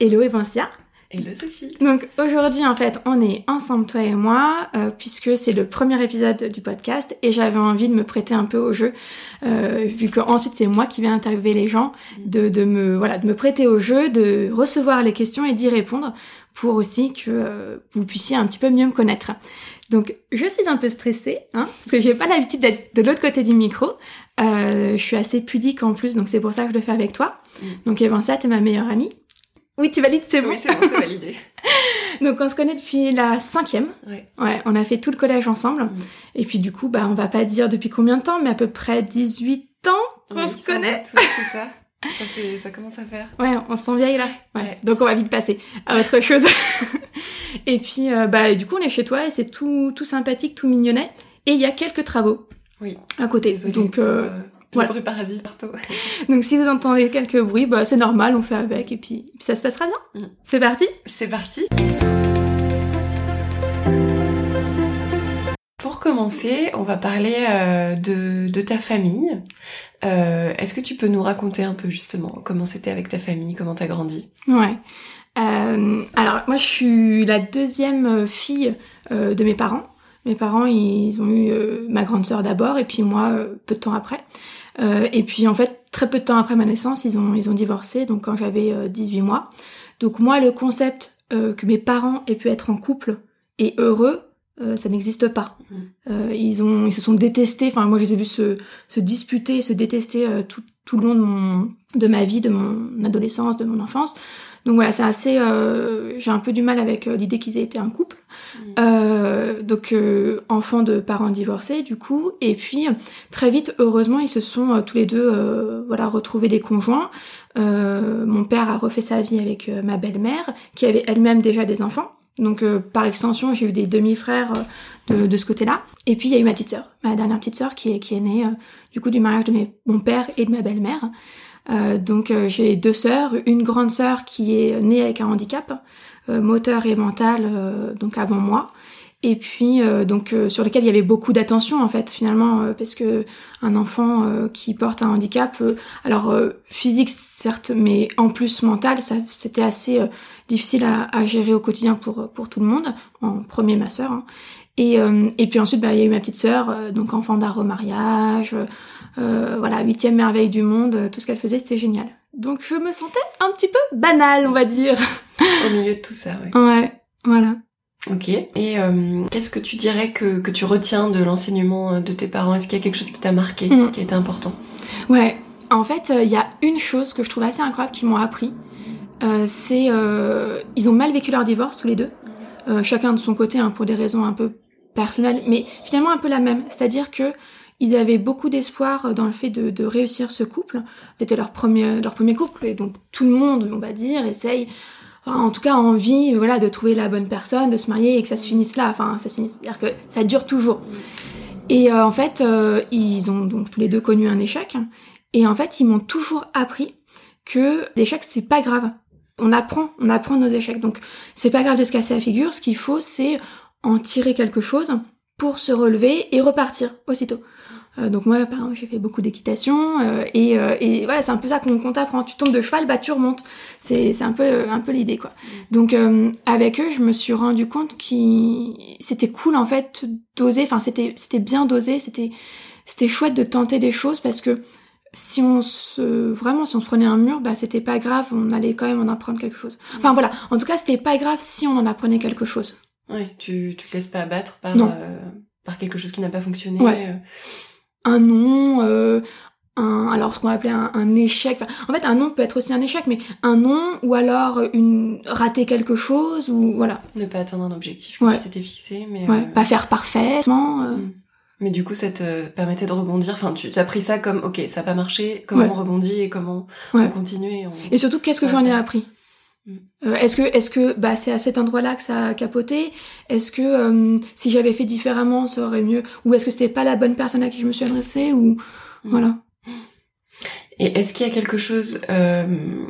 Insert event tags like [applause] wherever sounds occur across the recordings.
Hello Evancia Hello Sophie. Donc aujourd'hui en fait on est ensemble toi et moi euh, puisque c'est le premier épisode du podcast et j'avais envie de me prêter un peu au jeu euh, vu que ensuite c'est moi qui vais interviewer les gens de, de me voilà de me prêter au jeu de recevoir les questions et d'y répondre pour aussi que euh, vous puissiez un petit peu mieux me connaître. Donc je suis un peu stressée hein, parce que j'ai pas l'habitude d'être de l'autre côté du micro. Euh, je suis assez pudique en plus donc c'est pour ça que je le fais avec toi. Mm. Donc Evancia t'es ma meilleure amie. Oui, tu valides, c'est bon. Oui, c'est bon, c'est validé. [laughs] Donc on se connaît depuis la cinquième. Ouais. Ouais, on a fait tout le collège ensemble. Mm. Et puis du coup, bah on va pas dire depuis combien de temps, mais à peu près 18 ans qu'on Oui, se connaît. oui, c'est ça. Ça, fait, ça commence à faire. Ouais, on se sent vieille là. Ouais. Ouais. Donc on va vite passer à autre chose. [laughs] et puis euh, bah du coup on est chez toi et c'est tout tout sympathique, tout mignonnet. Et il y a quelques travaux Oui. à côté. Désolée Donc euh, euh, voilà. le bruit parasite partout. [laughs] donc si vous entendez quelques bruits, bah c'est normal, on fait avec et puis, puis ça se passera bien. Mm. C'est parti? C'est parti. Pour commencer, on va parler euh, de, de ta famille. Euh, Est-ce que tu peux nous raconter un peu justement comment c'était avec ta famille, comment t'as grandi? Ouais. Euh, alors moi je suis la deuxième fille de mes parents. Mes parents ils ont eu euh, ma grande sœur d'abord et puis moi euh, peu de temps après. Euh, et puis en fait très peu de temps après ma naissance ils ont ils ont divorcé donc quand j'avais euh, 18 mois. Donc moi le concept euh, que mes parents aient pu être en couple et heureux euh, ça n'existe pas. Mhm. Euh, ils ont ils se sont détestés. Enfin moi je les ai vus se se disputer, se détester euh, tout tout le long de mon de ma vie, de mon adolescence, de mon enfance. Donc voilà, c'est assez. euh, J'ai un peu du mal avec euh, l'idée qu'ils aient été un couple. Mhm. Euh, donc euh, enfants de parents divorcés du coup, et puis très vite, heureusement, ils se sont tous les deux, euh, voilà, retrouvés des conjoints. Euh, mon père a refait sa vie avec ma belle-mère, qui avait elle-même déjà des enfants. Donc euh, par extension, j'ai eu des demi-frères euh, de, de ce côté-là. Et puis il y a eu ma petite sœur, ma dernière petite sœur qui est qui est née euh, du coup du mariage de mes, mon père et de ma belle-mère. Euh, donc euh, j'ai deux sœurs, une grande sœur qui est née avec un handicap euh, moteur et mental, euh, donc avant moi, et puis donc sur lequel il y avait beaucoup d'attention en fait finalement parce que un enfant qui porte un handicap, alors physique certes, mais en plus mental, ça c'était assez difficile à, à gérer au quotidien pour pour tout le monde. En premier ma sœur. hein. Et, euh, et puis ensuite, bah, il y a eu ma petite sœur, euh, donc enfant d'un remariage, euh, voilà, huitième merveille du monde, euh, tout ce qu'elle faisait, c'était génial. Donc je me sentais un petit peu banale, on va dire. Au milieu de tout ça, ouais. Ouais, voilà. Ok. Et euh, qu'est-ce que tu dirais que, que tu retiens de l'enseignement euh, de tes parents? Est-ce qu'il y a quelque chose qui t'a marqué, Mm. qui a été important? Ouais, en fait, euh, il y a une chose que je trouve assez incroyable qu'ils m'ont appris. Euh, c'est euh, ils ont mal vécu leur divorce tous les deux, Euh, chacun de son côté hein, pour des raisons un peu personnelles, mais finalement un peu la même. C'est-à-dire que ils avaient beaucoup d'espoir dans le fait de, de réussir ce couple. C'était leur premier leur premier couple et donc tout le monde, on va dire, essaye. en tout cas, envie, voilà, de trouver la bonne personne, de se marier et que ça se finisse là. Enfin, ça se finisse, c'est-à-dire que ça dure toujours. Et euh, en fait, euh, ils ont donc tous les deux connu un échec. Et en fait, ils m'ont toujours appris que l'échec, c'est pas grave. On apprend, on apprend nos échecs. Donc, c'est pas grave de se casser la figure. Ce qu'il faut, c'est en tirer quelque chose pour se relever et repartir aussitôt. Euh, donc moi, par exemple, j'ai fait beaucoup d'équitation euh, et, euh, et voilà, c'est un peu ça qu'on qu'on t'apprend. Tu tombes de cheval, bah tu remontes. C'est un peu un peu l'idée quoi. Donc euh, avec eux, je me suis rendu compte qu'il c'était cool en fait d'oser. Enfin, c'était c'était bien d'oser. C'était c'était chouette de tenter des choses parce que si on se vraiment si on se prenait un mur bah c'était pas grave on allait quand même en apprendre quelque chose enfin voilà en tout cas c'était pas grave si on en apprenait quelque chose Oui, tu, tu te laisses pas abattre par, euh, par quelque chose qui n'a pas fonctionné. Ouais. euh. un nom euh, un alors ce qu'on va appeler un, un échec Enfin, en fait un nom peut être aussi un échec mais un nom ou alors une rater quelque chose ou voilà Ne pas atteindre un objectif que Ouais. tu t'étais fixé, mais... ouais euh, pas faire parfaitement euh, Mm. Mais du coup, ça te permettait de rebondir. Enfin, tu as pris ça comme, ok, ça n'a pas marché, comment Ouais. on rebondit et comment Ouais. on continue. Et, on... et surtout qu'est-ce que j'en ai appris? Euh, est-ce que, est-ce que, bah, c'est à cet endroit-là que ça a capoté? Est-ce que euh, si j'avais fait différemment, ça aurait mieux? Ou est-ce que c'était pas la bonne personne à qui je me suis adressée? Ou mm. voilà. Et est-ce qu'il y a quelque chose euh,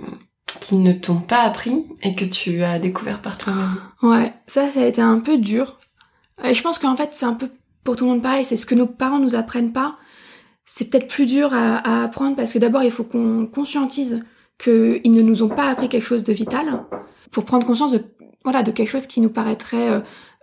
qui ne t'ont pas appris et que tu as découvert par toi-même? Ouais, ça, ça a été un peu dur. Et je pense qu'en fait, c'est un peu pour tout le monde pareil. C'est ce que nos parents nous apprennent pas. C'est peut-être plus dur à, à apprendre parce que d'abord, il faut qu'on conscientise qu'ils ne nous ont pas appris quelque chose de vital pour prendre conscience de voilà de quelque chose qui nous paraîtrait euh,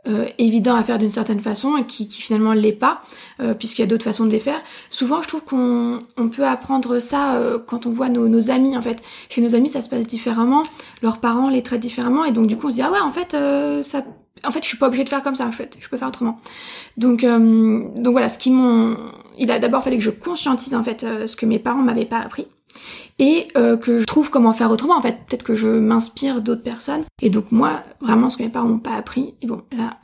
euh, évident à faire d'une certaine façon et qui, qui finalement l'est pas euh, puisqu'il y a d'autres façons de les faire. Souvent, je trouve qu'on on peut apprendre ça quand on voit nos, nos, amis en fait. Chez nos amis, ça se passe différemment, leurs parents les traitent différemment et donc du coup on se dit ah ouais en fait ça en fait je suis pas obligée de faire comme ça en fait, je peux faire autrement. Donc donc voilà, ce qui m'ont il a d'abord fallu que je conscientise en fait ce que mes parents m'avaient pas appris et euh, que je trouve comment faire autrement. En fait, peut-être que je m'inspire d'autres personnes. Et donc moi, vraiment, ce que mes parents m'ont pas appris, et bon, là,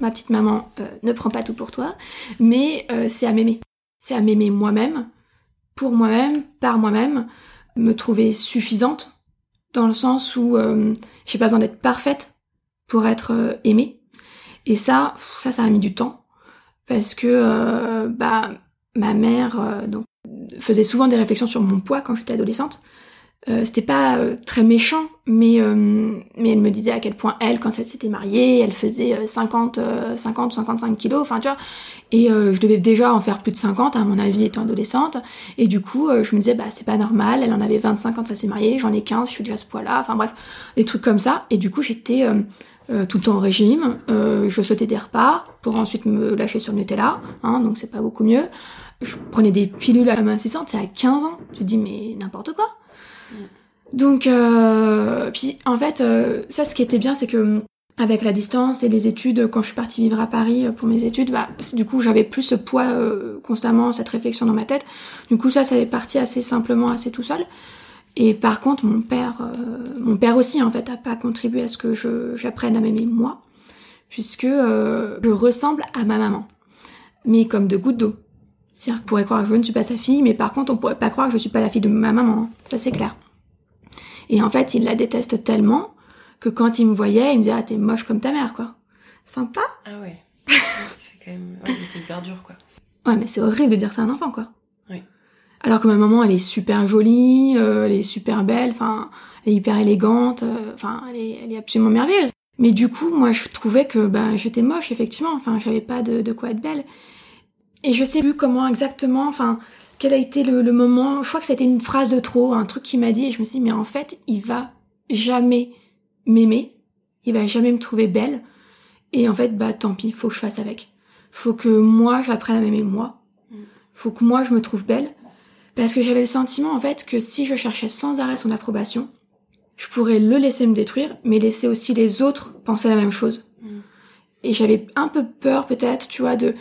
ma petite maman euh, ne prend pas tout pour toi, mais euh, c'est à m'aimer. C'est à m'aimer moi-même, pour moi-même, par moi-même, me trouver suffisante, dans le sens où j'ai pas besoin d'être parfaite pour être aimée. Et ça, ça, ça a mis du temps, parce que bah ma mère, donc faisait souvent des réflexions sur mon poids quand j'étais adolescente. Euh, c'était pas euh, très méchant, mais euh, mais elle me disait à quel point elle, quand elle s'était mariée, elle faisait 50, 50 ou 55 kilos, enfin tu vois, et je devais déjà en faire plus de 50 à mon avis étant adolescente, et du coup je me disais bah c'est pas normal, elle en avait 25 quand elle s'est mariée, j'en ai 15, je suis déjà à ce poids-là, enfin bref, des trucs comme ça, et du coup j'étais tout le temps au régime, je sautais des repas pour ensuite me lâcher sur Nutella, hein, donc c'est pas beaucoup mieux je prenais des pilules amincissantes, c'est à 15 ans. Tu te dis, mais n'importe quoi. Mm. Donc, euh, puis en fait, euh, ça, ce qui était bien, c'est que avec la distance et les études, quand je suis partie vivre à Paris euh, pour mes études, bah, du coup, j'avais plus ce poids euh, constamment, cette réflexion dans ma tête. Du coup, ça, ça est parti assez simplement, assez tout seul. Et par contre, mon père, euh, mon père aussi, en fait, a pas contribué à ce que j'apprenne à m'aimer moi, puisque je ressemble à ma maman, mais comme de gouttes d'eau. C'est-à-dire qu'on pourrait croire que je ne suis pas sa fille, mais par contre, on pourrait pas croire que je suis pas la fille de ma maman. Hein. Ça, c'est clair. Et en fait, il la déteste tellement que quand il me voyait, il me disait, ah, t'es moche comme ta mère, quoi. Sympa? Ah ouais. [laughs] c'est quand même, ouais, hyper dur, quoi. Ouais, mais c'est horrible de dire ça à un enfant, quoi. Oui. Alors que ma maman, elle est super jolie, euh, elle est super belle, enfin, elle est hyper élégante, euh, enfin, elle, est, elle est absolument merveilleuse. Mais du coup, moi, je trouvais que, bah, j'étais moche, effectivement, enfin, j'avais pas de, de quoi être belle. Et je sais plus comment exactement, enfin, quel a été le, moment. Je crois que c'était une phrase de trop, un truc qu'il m'a dit, et je me suis dit, mais en fait, il va jamais m'aimer, il va jamais me trouver belle, et en fait, bah tant pis, faut que je fasse avec. Faut que moi, j'apprenne à m'aimer moi. Faut que moi, je me trouve belle. Parce que j'avais le sentiment, en fait, que si je cherchais sans arrêt son approbation, je pourrais le laisser me détruire, mais laisser aussi les autres penser la même chose. Mm. Et j'avais un peu peur, peut-être, tu vois, de,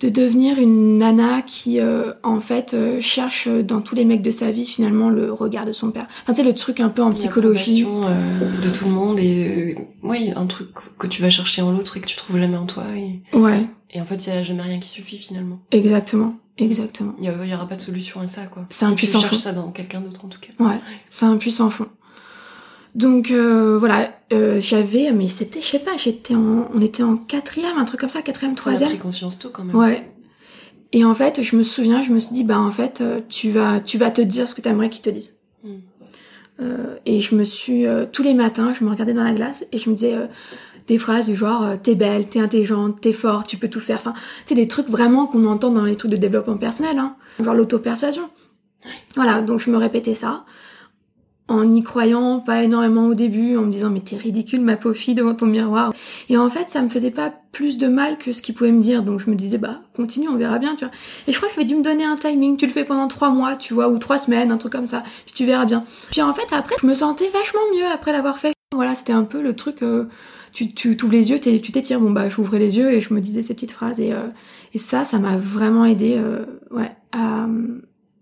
de devenir une nana qui euh, en fait euh, cherche dans tous les mecs de sa vie finalement le regard de son père. Enfin tu sais le truc un peu en psychologie euh, de tout le monde et oui un truc que tu vas chercher en l'autre et que tu trouves jamais en toi et ouais et en fait il y a jamais rien qui suffit finalement. Exactement. Exactement. Il y, aura pas de solution à ça quoi. C'est un puissant tu fond. ça dans quelqu'un d'autre en tout cas. Ouais. C'est un puissant fond. Donc euh, voilà, euh, j'avais, mais c'était, je sais pas, j'étais en, on était en quatrième, un truc comme ça, quatrième, troisième. T'as pris conscience tôt quand même. Ouais. Et en fait, je me souviens, je me suis dit, bah en fait, euh, tu vas, tu vas te dire ce que t'aimerais qu'ils te disent. Hmm. Euh, et je me suis, euh, tous les matins, je me regardais dans la glace et je me disais des phrases du genre, t'es belle, t'es intelligente, t'es forte, tu peux tout faire. Enfin, c'est des trucs vraiment qu'on entend dans les trucs de développement personnel, hein, genre l'auto-persuasion. Voilà, donc je me répétais ça en y croyant pas énormément au début, en me disant mais t'es ridicule ma pauvre fille devant ton miroir. Et en fait ça me faisait pas plus de mal que ce qu'il pouvait me dire, donc je me disais bah continue, on verra bien, tu vois. Et je crois que j'avais dû me donner un timing, tu le fais pendant trois mois, tu vois, ou trois semaines, un truc comme ça, puis tu verras bien. Puis en fait après je me sentais vachement mieux après l'avoir fait. Voilà, c'était un peu le truc, euh, tu tu t'ouvres les yeux, tu t'étires, bon bah j'ouvrais les yeux et je me disais ces petites phrases et euh, et ça ça m'a vraiment aidé, euh, ouais, à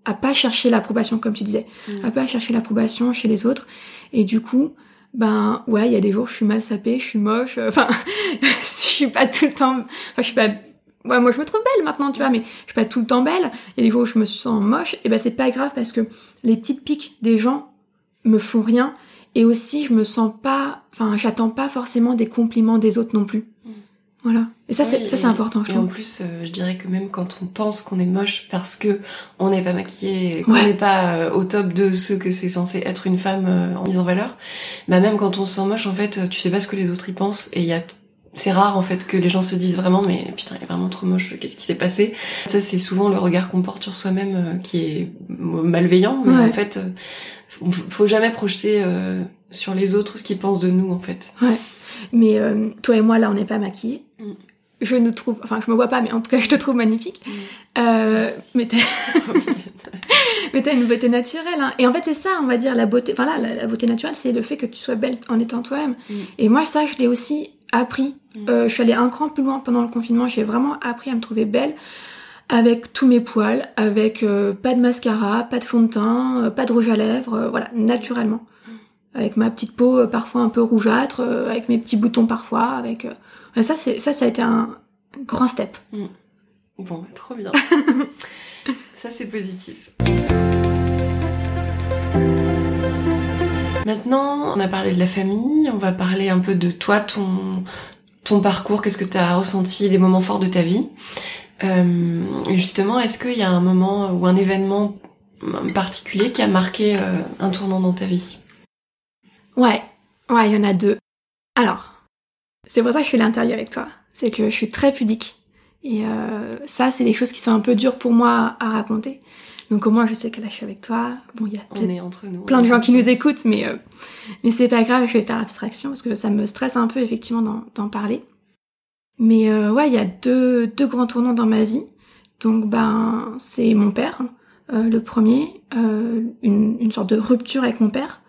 à pas chercher l'approbation comme tu disais, mm. à pas chercher l'approbation chez les autres. Et du coup, ben ouais, il y a des jours je suis mal sapée, je suis moche. Euh, [laughs] enfin, je suis pas tout le temps. Enfin, je suis pas. Ouais, moi je me trouve belle maintenant, tu vois, mais je suis pas tout le temps belle. Il y a des jours où je me sens moche. Et ben c'est pas grave parce que les petites piques des gens, me font rien. Et aussi, je me sens pas, enfin, j'attends pas forcément des compliments des autres non plus. Voilà. Et ça, Oui, c'est, ça, c'est important, je Et en plus, euh, je dirais que même quand on pense qu'on est moche parce que on n'est pas maquillé, qu'on Ouais. n'est pas euh, au top de ce que c'est censé être une femme euh, en mise en valeur, bah même quand on se sent moche, en fait, tu sais pas ce que les autres y pensent et il y a c'est rare en fait que les gens se disent vraiment mais putain il est vraiment trop moche qu'est-ce qui s'est passé? Ça c'est souvent le regard qu'on porte sur soi-même euh, qui est malveillant mais Ouais. en fait euh, faut, jamais projeter euh, sur les autres ce qu'ils pensent de nous en fait Mais euh, toi et moi, là, on n'est pas maquillés. Mm. Je nous trouve, enfin, je me vois pas, mais en tout cas, je te trouve magnifique. Euh, Merci. mais t'as, [laughs] [laughs] mais t'as une beauté naturelle. Hein. Et en fait, c'est ça, on va dire, la beauté. Enfin là, la, la beauté naturelle, c'est le fait que tu sois belle en étant toi-même. Mm. Et moi, ça, je l'ai aussi appris. Mm. Euh, je suis allée un cran plus loin pendant le confinement. J'ai vraiment appris à me trouver belle avec tous mes poils, avec euh, pas de mascara, pas de fond de teint, euh, pas de rouge à lèvres, euh, voilà, naturellement. Avec ma petite peau euh, parfois un peu rougeâtre, euh, avec mes petits boutons parfois, avec. euh, ça, c'est ça, ça a été un grand step. Bon, bah, trop bien. [laughs] Ça, c'est positif. Maintenant, on a parlé de la famille, on va parler un peu de toi, ton, ton parcours, qu'est-ce que tu as ressenti, des moments forts de ta vie. Euh, justement, est-ce qu'il y a un moment ou un événement particulier qui a marqué euh, un tournant dans ta vie? Ouais, ouais, il y en a deux. Alors, c'est pour ça que je fais l'interview avec toi. C'est que je suis très pudique. Et euh, ça, c'est des choses qui sont un peu dures pour moi à raconter. Donc au moins, je sais que là, je suis avec toi. Bon, il y a On peut-être est entre nous. plein de gens qui nous écoutent, mais euh, mais c'est pas grave, je vais faire abstraction parce que ça me stresse un peu effectivement d'en d'en parler. Mais euh, ouais, il y a deux deux grands tournants dans ma vie. Donc ben c'est mon père, euh, le premier, euh, une une sorte de rupture avec mon père.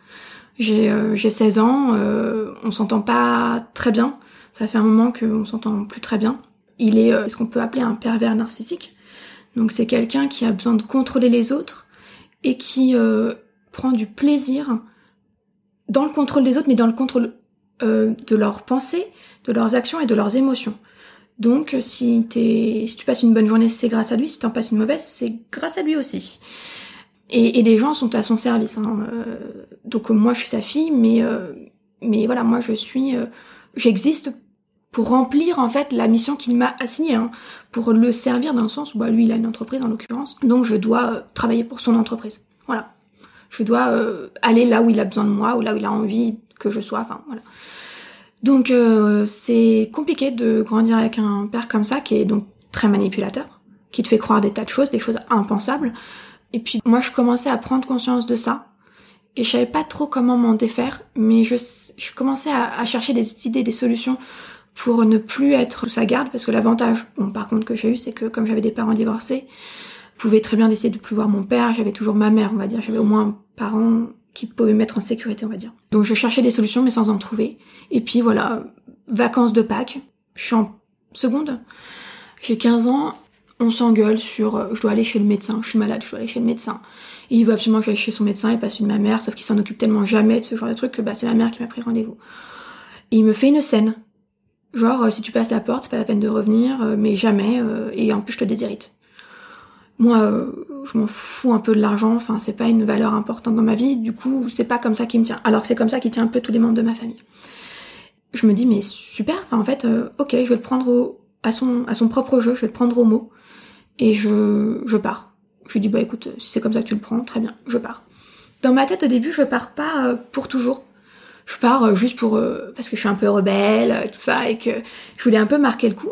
J'ai euh, j'ai 16 ans, euh, on s'entend pas très bien. Ça fait un moment qu'on s'entend plus très bien. Il est euh, ce qu'on peut appeler un pervers narcissique. Donc c'est quelqu'un qui a besoin de contrôler les autres et qui euh, prend du plaisir dans le contrôle des autres, mais dans le contrôle euh, de leurs pensées, de leurs actions et de leurs émotions. Donc, si, t'es, si tu passes une bonne journée, c'est grâce à lui. Si t'en passes une mauvaise, c'est grâce à lui aussi. Et, et les gens sont à son service. Hein. Euh, donc, euh, moi, je suis sa fille, mais euh, mais voilà, moi, je suis, euh, j'existe pour remplir en fait la mission qu'il m'a assignée, hein, pour le servir dans le sens où bah, lui, il a une entreprise en l'occurrence, donc je dois travailler pour son entreprise. Voilà. Je dois aller là où il a besoin de moi ou là où il a envie que je sois. Enfin voilà. Donc euh, c'est compliqué de grandir avec un père comme ça qui est donc très manipulateur, qui te fait croire des tas de choses, des choses impensables. Et puis moi je commençais à prendre conscience de ça et je savais pas trop comment m'en défaire, mais je, je commençais à, à chercher des idées, des solutions pour ne plus être sous sa garde parce que l'avantage, bon par contre que j'ai eu, c'est que comme j'avais des parents divorcés, je pouvais très bien décider de plus voir mon père, j'avais toujours ma mère, on va dire, j'avais au moins un parent qui pouvait me mettre en sécurité, on va dire. Donc je cherchais des solutions mais sans en trouver. Et puis voilà, vacances de Pâques, je suis en seconde, j'ai 15 ans, on s'engueule sur euh, je dois aller chez le médecin, je suis malade, je dois aller chez le médecin. Et il veut absolument que j'aille chez son médecin, il passe une ma mère, sauf qu'il s'en occupe tellement jamais de ce genre de truc que bah c'est ma mère qui m'a pris rendez-vous. Et il me fait une scène. Genre, euh, si tu passes la porte, c'est pas la peine de revenir, euh, mais jamais, euh, et en plus je te déshérite. Moi, je m'en fous un peu de l'argent, enfin c'est pas une valeur importante dans ma vie, du coup c'est pas comme ça qui me tient. Alors que c'est comme ça qui tient un peu tous les membres de ma famille. Je me dis mais super, enfin en fait, ok, je vais le prendre au, à son à son propre jeu, je vais le prendre au mot, et je je pars. Je lui dis bah écoute, si c'est comme ça que tu le prends, très bien, je pars. Dans ma tête au début, je pars pas euh, pour toujours. Je pars euh, juste pour euh, parce que je suis un peu rebelle, tout ça, et que je voulais un peu marquer le coup,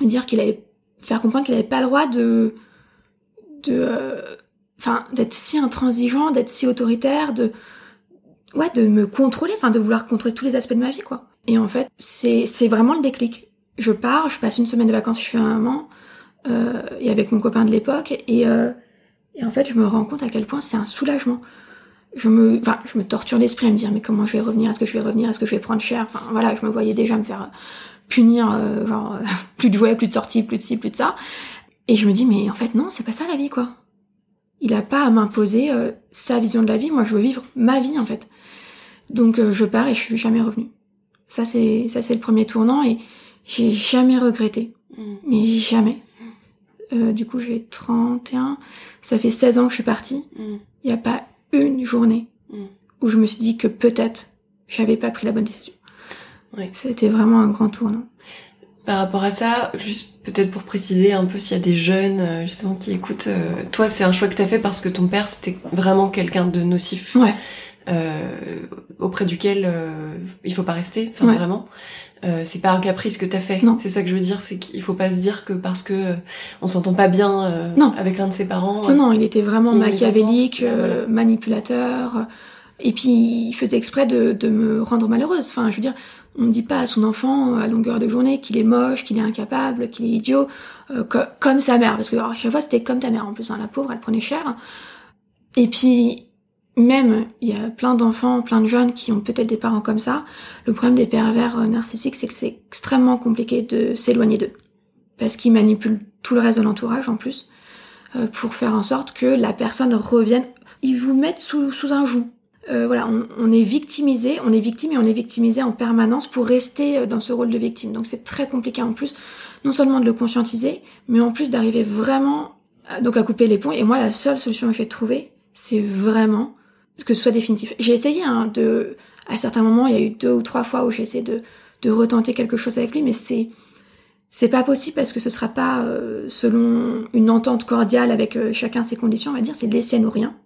dire qu'il allait faire comprendre qu'il avait pas le droit de de enfin d'être si intransigeant, d'être si autoritaire, de ouais, de me contrôler, enfin de vouloir contrôler tous les aspects de ma vie quoi. Et en fait, c'est c'est vraiment le déclic. Je pars, je passe une semaine de vacances chez un maman euh, et avec mon copain de l'époque et euh, et en fait, je me rends compte à quel point c'est un soulagement. Je me enfin, je me torture l'esprit à me dire mais comment je vais revenir, est-ce que je vais revenir, est-ce que je vais prendre cher? Enfin voilà, je me voyais déjà me faire punir euh, genre [laughs] plus de jouets, plus de sorties, plus de ci, plus de ça. Et je me dis, mais en fait, non, c'est pas ça la vie, quoi. Il a pas à m'imposer euh, sa vision de la vie. Moi, je veux vivre ma vie, en fait. Donc, euh, je pars et je suis jamais revenue. Ça, c'est, ça, c'est le premier tournant et j'ai jamais regretté. Mm. Mais jamais. Euh, du coup, j'ai 31. Ça fait 16 ans que je suis partie. Mm. Il y a pas une journée Mm. où je me suis dit que peut-être j'avais pas pris la bonne décision. Ouais. Ça a été vraiment un grand tournant. Par rapport à ça, juste peut-être pour préciser un peu s'il y a des jeunes euh, justement qui écoutent, euh, toi c'est un choix que t'as fait parce que ton père c'était vraiment quelqu'un de nocif Ouais. Euh, auprès duquel euh, il faut pas rester, enfin Ouais. vraiment. Euh, c'est pas un caprice que t'as fait. Non. C'est ça que je veux dire, c'est qu'il faut pas se dire que parce que euh, on s'entend pas bien euh, Non. avec l'un de ses parents. Non, non, il était vraiment machiavélique, euh, voilà. manipulateur. Et puis, il faisait exprès de, de me rendre malheureuse. Enfin, je veux dire, on ne dit pas à son enfant euh, à longueur de journée qu'il est moche, qu'il est incapable, qu'il est idiot, euh, co- comme sa mère. Parce que alors, à chaque fois, c'était comme ta mère en plus. Hein, la pauvre, elle prenait cher. Et puis, même, il y a plein d'enfants, plein de jeunes qui ont peut-être des parents comme ça. Le problème des pervers euh, narcissiques, c'est que c'est extrêmement compliqué de s'éloigner d'eux. Parce qu'ils manipulent tout le reste de l'entourage en plus euh, pour faire en sorte que la personne revienne. Ils vous mettent sous, sous un joug. Euh, voilà, on, on est victimisé, on est victime et on est victimisé en permanence pour rester euh, dans ce rôle de victime. Donc c'est très compliqué en plus, non seulement de le conscientiser, mais en plus d'arriver vraiment donc à couper les ponts. Et moi, la seule solution que j'ai trouvée, c'est vraiment que ce soit définitif. J'ai essayé hein, de, à certains moments, il y a eu deux ou trois fois où j'ai essayé de, de retenter quelque chose avec lui, mais c'est c'est pas possible parce que ce sera pas euh, selon une entente cordiale avec euh, chacun ses conditions, on va dire, c'est les siennes ou rien.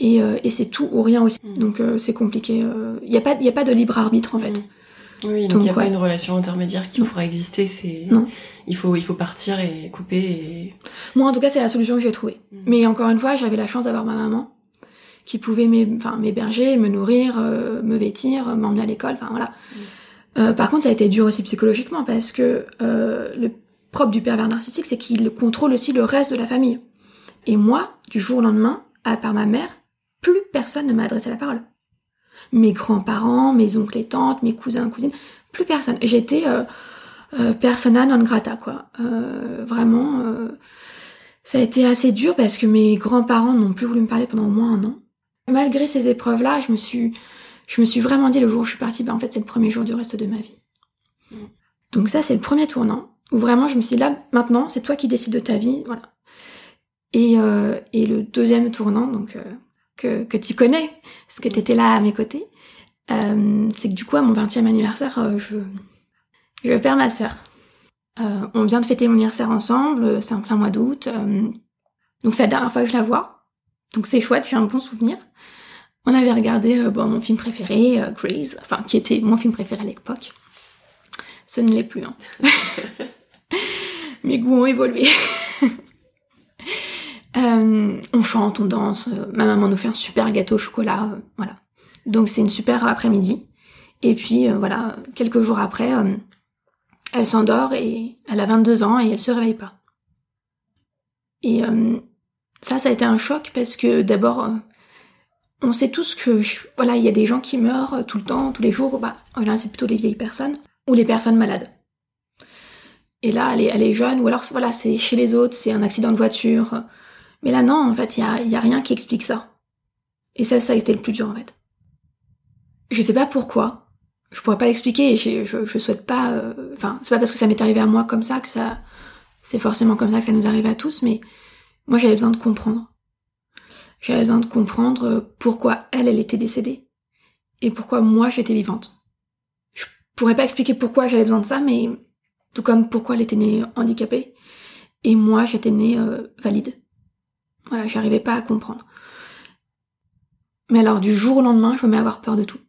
Et, euh, et c'est tout ou rien aussi. Mm. Donc euh, c'est compliqué. Il y a pas y a pas de libre arbitre en fait. Mm. Oui, donc il y a pas une relation intermédiaire qui Non. pourrait exister. C'est il faut il faut partir et couper. Et... Moi en tout cas c'est la solution que j'ai trouvée. Mm. Mais encore une fois j'avais la chance d'avoir ma maman qui enfin, m'héberger, me nourrir, euh, me vêtir, m'emmener à l'école. Enfin voilà. Euh, par contre ça a été dur aussi psychologiquement parce que euh, le propre du pervers narcissique c'est qu'il contrôle aussi le reste de la famille. Et moi du jour au lendemain, à part ma mère, plus personne ne m'a adressé la parole. Mes grands-parents, mes oncles et tantes, mes cousins, cousines, plus personne. J'étais euh, euh, persona non grata, quoi. Euh, vraiment, euh, ça a été assez dur parce que mes grands-parents n'ont plus voulu me parler pendant au moins un an. Malgré ces épreuves-là, je me suis, je me suis vraiment dit le jour où je suis partie, bah en fait c'est le premier jour du reste de ma vie. Mm. Donc ça c'est le premier tournant où vraiment je me suis dit là maintenant c'est toi qui décides de ta vie, voilà. Et, euh, et le deuxième tournant donc euh, que, que tu connais, parce que t'étais là à mes côtés, euh, c'est que du coup à mon 20e anniversaire, euh, je, je perds ma sœur. Euh, on vient de fêter mon anniversaire ensemble, euh, c'est en plein mois d'août, euh, donc c'est la dernière fois que je la vois. Donc c'est chouette, j'ai un bon souvenir. On avait regardé euh, bon, mon film préféré, euh, Grease, enfin qui était mon film préféré à l'époque. Ce ne l'est plus. Hein. [laughs] Mes goûts ont évolué. [laughs] Euh, on chante, on danse. ma maman nous fait un super gâteau au chocolat, voilà. Donc c'est une super après-midi. Et puis voilà, quelques jours après, elle s'endort et elle a 22 ans et elle se réveille pas. Et ça, ça a été un choc parce que d'abord, on sait tous que voilà, il y a des gens qui meurent tout le temps, tous les jours. Bah, en général, c'est plutôt les vieilles personnes ou les personnes malades. Et là, elle est, elle est jeune, ou alors voilà, c'est chez les autres, c'est un accident de voiture. Mais là, non, en fait, il y a, y a rien qui explique ça. Et ça, ça a été le plus dur, en fait. Je sais pas pourquoi. Je pourrais pas l'expliquer je, je souhaite pas. euh, Enfin, c'est pas parce que ça m'est arrivé à moi comme ça que ça. C'est forcément comme ça que ça nous arrive à tous, mais moi, j'avais besoin de comprendre. J'avais besoin de comprendre euh, pourquoi elle, elle était décédée. Et pourquoi moi, j'étais vivante. Je pourrais pas expliquer pourquoi j'avais besoin de ça, mais tout comme pourquoi elle était née handicapée. Et moi, j'étais née euh, valide. Voilà, j'arrivais pas à comprendre. Mais alors, du jour au lendemain, je me mets à avoir peur de tout.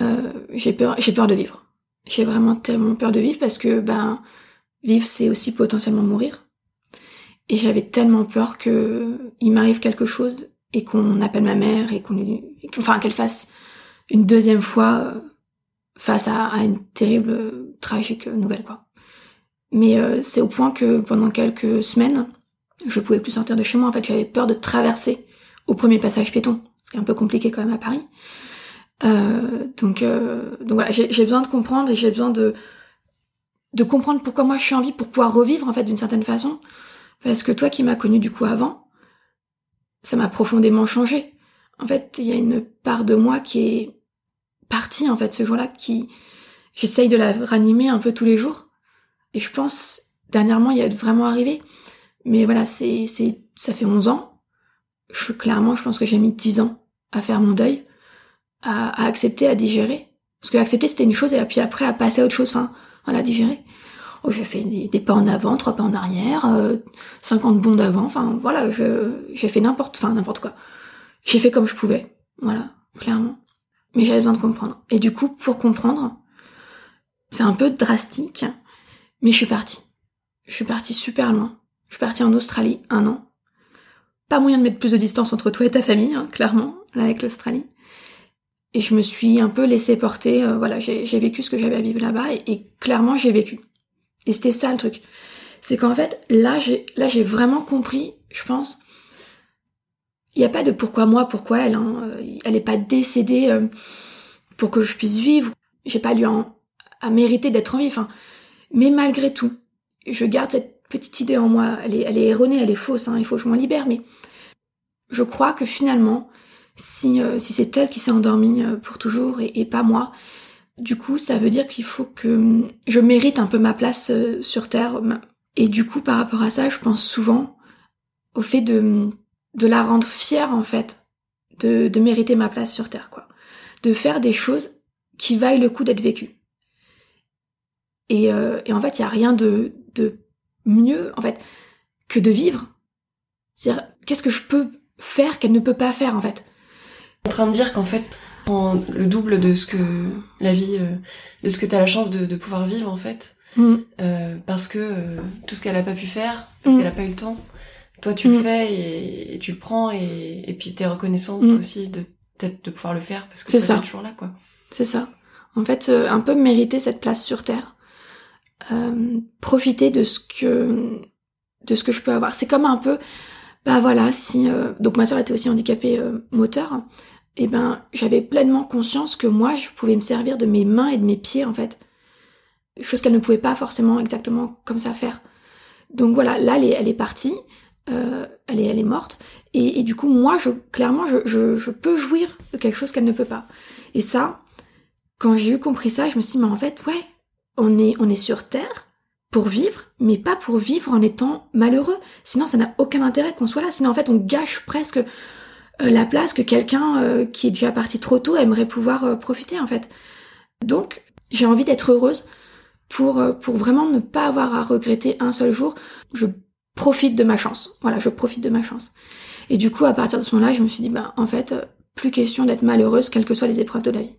Euh, j'ai peur, j'ai peur de vivre. J'ai vraiment tellement peur de vivre parce que, ben, vivre, c'est aussi potentiellement mourir. Et j'avais tellement peur que il m'arrive quelque chose et qu'on appelle ma mère et qu'on enfin, qu'elle fasse une deuxième fois euh, face à, une terrible, euh, tragique nouvelle, quoi. Mais euh, c'est au point que pendant quelques semaines, je pouvais plus sortir de chez moi. En fait, j'avais peur de traverser au premier passage piéton, ce qui est un peu compliqué quand même à Paris. Euh, donc, euh, donc voilà, j'ai j'ai besoin de comprendre et j'ai besoin de de comprendre pourquoi moi je suis en vie pour pouvoir revivre en fait d'une certaine façon. Parce que toi qui m'as connu du coup avant, ça m'a profondément changé. En fait, il y a une part de moi qui est partie en fait ce jour-là, qui j'essaye de la ranimer un peu tous les jours. Et je pense dernièrement il y a vraiment arrivé. Mais voilà, c'est c'est ça fait 11 ans. Clairement, je pense que j'ai mis 10 ans à faire mon deuil, à, à accepter, à digérer. Parce que accepter c'était une chose et puis après à passer à autre chose, enfin voilà, digérer. Oh, j'ai fait des, pas en avant, trois pas en arrière, euh, 50 bonds d'avant, enfin voilà, j'ai fait n'importe, enfin n'importe quoi. J'ai fait comme je pouvais, voilà, clairement. Mais j'avais besoin de comprendre. Et du coup, pour comprendre, c'est un peu drastique, mais je suis partie. Je suis partie super loin. Je suis partie en Australie, un an. Pas moyen de mettre plus de distance entre toi et ta famille, hein, clairement, avec l'Australie. Et je me suis un peu laissée porter, euh, voilà, j'ai, vécu ce que j'avais à vivre là-bas, et clairement j'ai vécu. Et c'était ça le truc. C'est qu'en fait, là, j'ai, là, j'ai vraiment compris, je pense. Il n'y a pas de pourquoi moi, pourquoi elle. Hein. Elle n'est pas décédée euh, pour que je puisse vivre. J'ai pas lui à mériter d'être en vie. Enfin, mais malgré tout, je garde cette petite idée en moi. Elle est, elle est erronée, elle est fausse. Hein. Il faut que je m'en libère. Mais je crois que finalement, si, euh, si c'est elle qui s'est endormie euh, pour toujours et, pas moi, du coup, ça veut dire qu'il faut que je mérite un peu ma place euh, sur Terre. Et du coup, par rapport à ça, je pense souvent au fait de, de la rendre fière, en fait, de, de mériter ma place sur Terre, quoi. De faire des choses qui vaillent le coup d'être vécues. Et, euh, et en fait, il y a rien de, de mieux, en fait, que de vivre. C'est-à-dire, qu'est-ce que je peux faire qu'elle ne peut pas faire, en fait? En train de dire qu'en fait, le double de ce que la vie, euh, de ce que t'as la chance de, de, pouvoir vivre en fait, mm. euh, parce que euh, tout ce qu'elle a pas pu faire, parce mm. qu'elle a pas eu le temps, toi tu le mm. fais et, tu le prends et, et puis t'es reconnaissante aussi de peut-être de pouvoir le faire parce que t'es toujours là quoi. C'est ça. En fait, un peu mériter cette place sur terre, profiter de ce que de ce que je peux avoir. C'est comme un peu, bah voilà, si donc ma soeur était aussi handicapée moteur eh ben, j'avais pleinement conscience que moi, je pouvais me servir de mes mains et de mes pieds, en fait. Chose qu'elle ne pouvait pas forcément exactement comme ça faire. Donc voilà, là, elle est, partie, euh, elle, est, elle est morte, et, du coup, moi, je, clairement, je, je, je peux jouir de quelque chose qu'elle ne peut pas. Et ça, quand j'ai eu compris ça, je me suis dit, mais en fait, ouais, on est, on est sur Terre pour vivre, mais pas pour vivre en étant malheureux. Sinon, ça n'a aucun intérêt qu'on soit là. Sinon, en fait, on gâche presque la place que quelqu'un euh, qui est déjà parti trop tôt aimerait pouvoir euh, profiter en fait. Donc j'ai envie d'être heureuse pour pour vraiment ne pas avoir à regretter un seul jour. Je profite de ma chance. Voilà, je profite de ma chance. Et du coup, à partir de ce moment-là, je me suis dit, bah, en fait, plus question d'être malheureuse, quelles que soient les épreuves de la vie.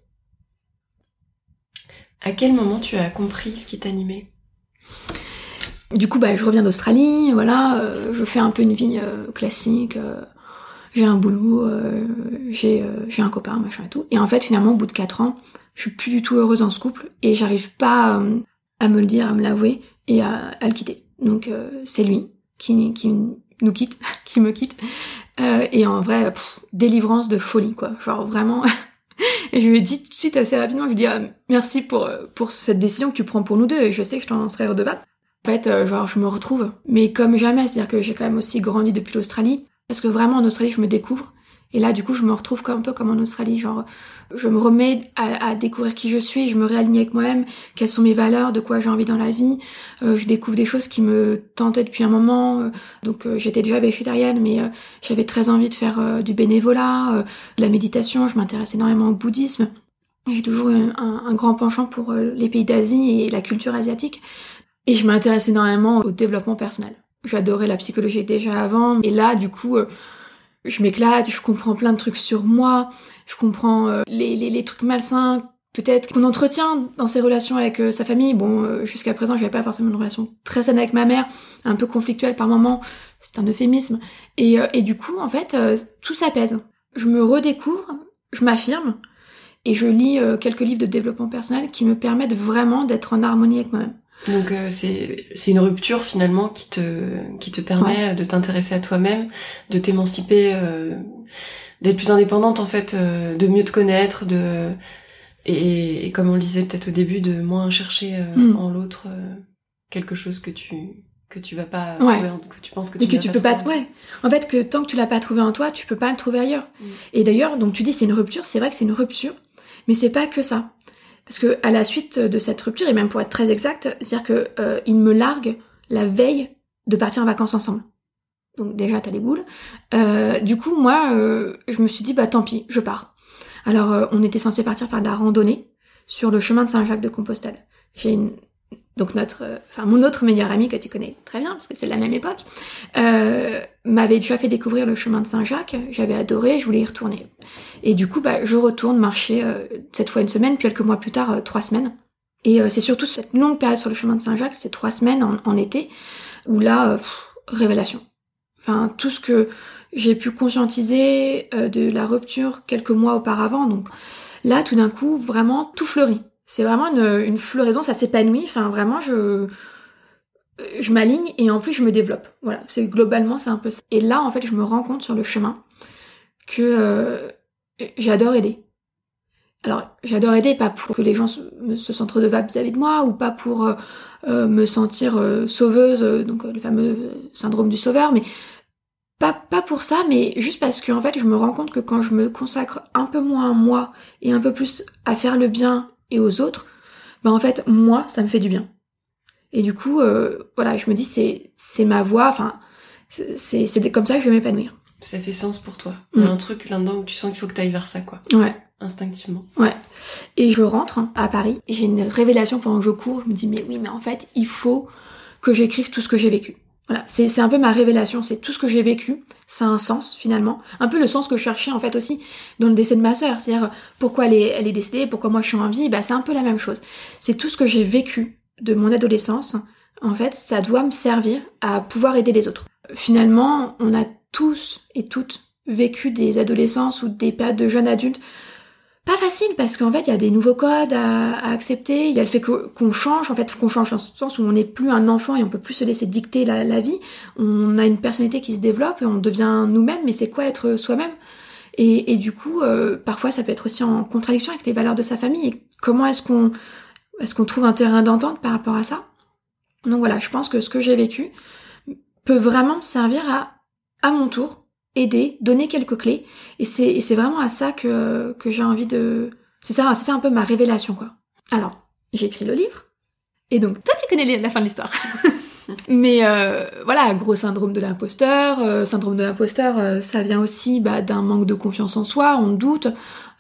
À quel moment tu as compris ce qui t'animait? Du coup, bah, je reviens d'Australie, voilà, je fais un peu une vie classique, j'ai un boulot, euh, j'ai euh, j'ai un copain, machin et tout. Et en fait, finalement, au bout de quatre ans, je suis plus du tout heureuse dans ce couple et j'arrive pas euh, à me le dire, à me l'avouer et à, le quitter. Donc c'est lui qui, nous quitte, [laughs] qui me quitte. et en vrai, délivrance de folie, quoi. Genre vraiment. [laughs] et je lui ai dit tout de suite assez rapidement, je lui ai dit merci pour pour cette décision que tu prends pour nous deux et je sais que je t'en serai redevable. En fait, genre je me retrouve, mais comme jamais, c'est-à-dire que j'ai quand même aussi grandi depuis l'Australie. Parce que vraiment en Australie, je me découvre. Et là, du coup, je me retrouve un peu comme en Australie, genre, je me remets à, découvrir qui je suis, je me réaligne avec moi-même, quelles sont mes valeurs, de quoi j'ai envie dans la vie. Euh, je découvre des choses qui me tentaient depuis un moment. Euh, donc, euh, j'étais déjà végétarienne, mais j'avais très envie de faire du bénévolat, de la méditation. Je m'intéresse énormément au bouddhisme. J'ai toujours un, grand penchant pour les pays d'Asie et la culture asiatique. Et je m'intéresse énormément au développement personnel. J'adorais la psychologie déjà avant. Et là, du coup, euh, je m'éclate, je comprends plein de trucs sur moi, je comprends euh, les, trucs malsains peut-être qu'on entretient dans ses relations avec euh, sa famille. Bon, jusqu'à présent, j'avais pas forcément une relation très saine avec ma mère, un peu conflictuelle par moments, c'est un euphémisme. Et, et du coup, en fait, tout s'apaise. Je me redécouvre, je m'affirme, et je lis quelques livres de développement personnel qui me permettent vraiment d'être en harmonie avec moi-même. Donc euh, c'est c'est une rupture finalement qui te qui te permet de t'intéresser à toi-même, de t'émanciper, euh, d'être plus indépendante en fait, euh, de mieux te connaître, de et, comme on le disait peut-être au début, de moins chercher mm. en l'autre quelque chose que tu que tu vas pas trouver en, que tu penses que tu, que tu peux pas ouais. En fait que tant que tu l'as pas trouvé en toi tu peux pas le trouver ailleurs. Mm. et d'ailleurs donc tu dis c'est une rupture c'est vrai que c'est une rupture mais c'est pas que ça parce que à la suite de cette rupture, et même pour être très exact, c'est-à-dire que euh, il me largue la veille de partir en vacances ensemble. Donc déjà t'as les boules. Euh, du coup moi euh, je me suis dit bah tant pis, je pars. Alors on était censé partir faire de la randonnée sur le chemin de Saint-Jacques de Compostelle. J'ai une donc notre, euh, enfin mon autre meilleur ami que tu connais très bien parce que c'est de la même époque, euh, m'avait déjà fait découvrir le chemin de Saint-Jacques. J'avais adoré, je voulais y retourner. Et du coup, bah, je retourne marcher euh, cette fois une semaine, puis quelques mois plus tard, trois semaines. Et c'est surtout cette longue période sur le chemin de Saint-Jacques, ces trois semaines en, été, où là, révélation. Enfin, tout ce que j'ai pu conscientiser de la rupture quelques mois auparavant. Donc là, tout d'un coup, vraiment, tout fleurit. C'est vraiment une, une floraison, ça s'épanouit. Enfin, vraiment, je je m'aligne et en plus je me développe. Voilà, c'est globalement c'est un peu ça. Et là, en fait, je me rends compte sur le chemin que euh, j'adore aider. Alors, j'adore aider pas pour que les gens se, se sentent redevables vis-à-vis de moi ou pas pour euh, euh, me sentir euh, sauveuse, euh, donc euh, le fameux syndrome du sauveur, mais pas pas pour ça, mais juste parce que en fait, je me rends compte que quand je me consacre un peu moins à moi et un peu plus à faire le bien et aux autres, ben en fait, moi, ça me fait du bien. Et du coup, euh, voilà, je me dis c'est c'est ma voie. Enfin, c'est c'est comme ça que je vais m'épanouir. Ça fait sens pour toi. Il y a un truc là-dedans où tu sens qu'il faut que tu ailles vers ça, quoi. Ouais. Instinctivement. Et je rentre à Paris. J'ai une révélation pendant que je cours. Je me dis mais oui, mais en fait, il faut que j'écrive tout ce que j'ai vécu. Voilà, c'est un peu ma révélation. C'est tout ce que j'ai vécu. Ça a un sens finalement. Un peu le sens que je cherchais en fait aussi dans le décès de ma sœur. C'est-à-dire pourquoi elle est, elle est décédée, pourquoi moi je suis en vie. Bah c'est un peu la même chose. C'est tout ce que j'ai vécu de mon adolescence. En fait, ça doit me servir à pouvoir aider les autres. Finalement, on a tous et toutes vécu des adolescences ou des périodes de jeunes adultes pas facile parce qu'en fait il y a des nouveaux codes à, à accepter, il y a le fait qu'on change, en fait qu'on change dans ce sens où on n'est plus un enfant et on peut plus se laisser dicter la, vie, on a une personnalité qui se développe et on devient nous-mêmes, mais c'est quoi être soi-même? Et, et du coup euh, parfois ça peut être aussi en contradiction avec les valeurs de sa famille. Et comment est-ce qu'on est-ce qu'on trouve un terrain d'entente par rapport à ça? Donc voilà, je pense que ce que j'ai vécu peut vraiment me servir à à mon tour aider, donner quelques clés et c'est c'est vraiment à ça que que j'ai envie de c'est ça c'est ça un peu ma révélation quoi. Alors, j'ai écrit le livre et donc toi tu connais la fin de l'histoire. [laughs] Mais euh, voilà, gros syndrome de l'imposteur, euh, syndrome de l'imposteur, euh, ça vient aussi bah, d'un manque de confiance en soi, on doute.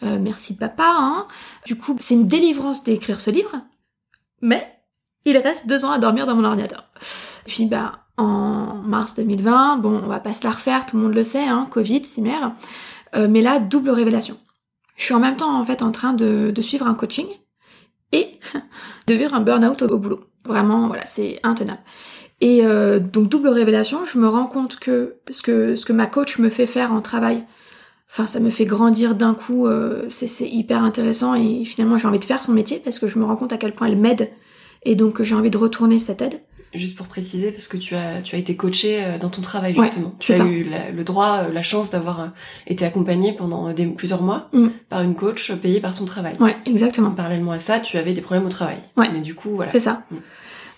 Euh, merci papa. Hein. Du coup, c'est une délivrance d'écrire ce livre, mais il reste deux ans à dormir dans mon ordinateur. Puis bah en mars 2020, bon, on va pas se la refaire, tout le monde le sait, hein, Covid, si mère. Euh, mais là, double révélation. Je suis en même temps en fait en train de, suivre un coaching et [laughs] de vivre un burn-out au, boulot. Vraiment, voilà, c'est intenable. Et euh, donc double révélation, je me rends compte que ce que ce que ma coach me fait faire en travail, enfin ça me fait grandir d'un coup, euh, c'est hyper intéressant et finalement j'ai envie de faire son métier parce que je me rends compte à quel point elle m'aide et donc j'ai envie de retourner cette aide. Juste pour préciser, parce que tu as, tu as été coaché euh, dans ton travail, Ouais, justement. tu c'est as ça. eu la- le droit, euh, la chance d'avoir euh, été accompagné pendant des, plusieurs mois Mm. par une coach payée par ton travail. Ouais, exactement. Parallèlement à ça, tu avais des problèmes au travail. Ouais. Mais du coup, voilà. C'est ça.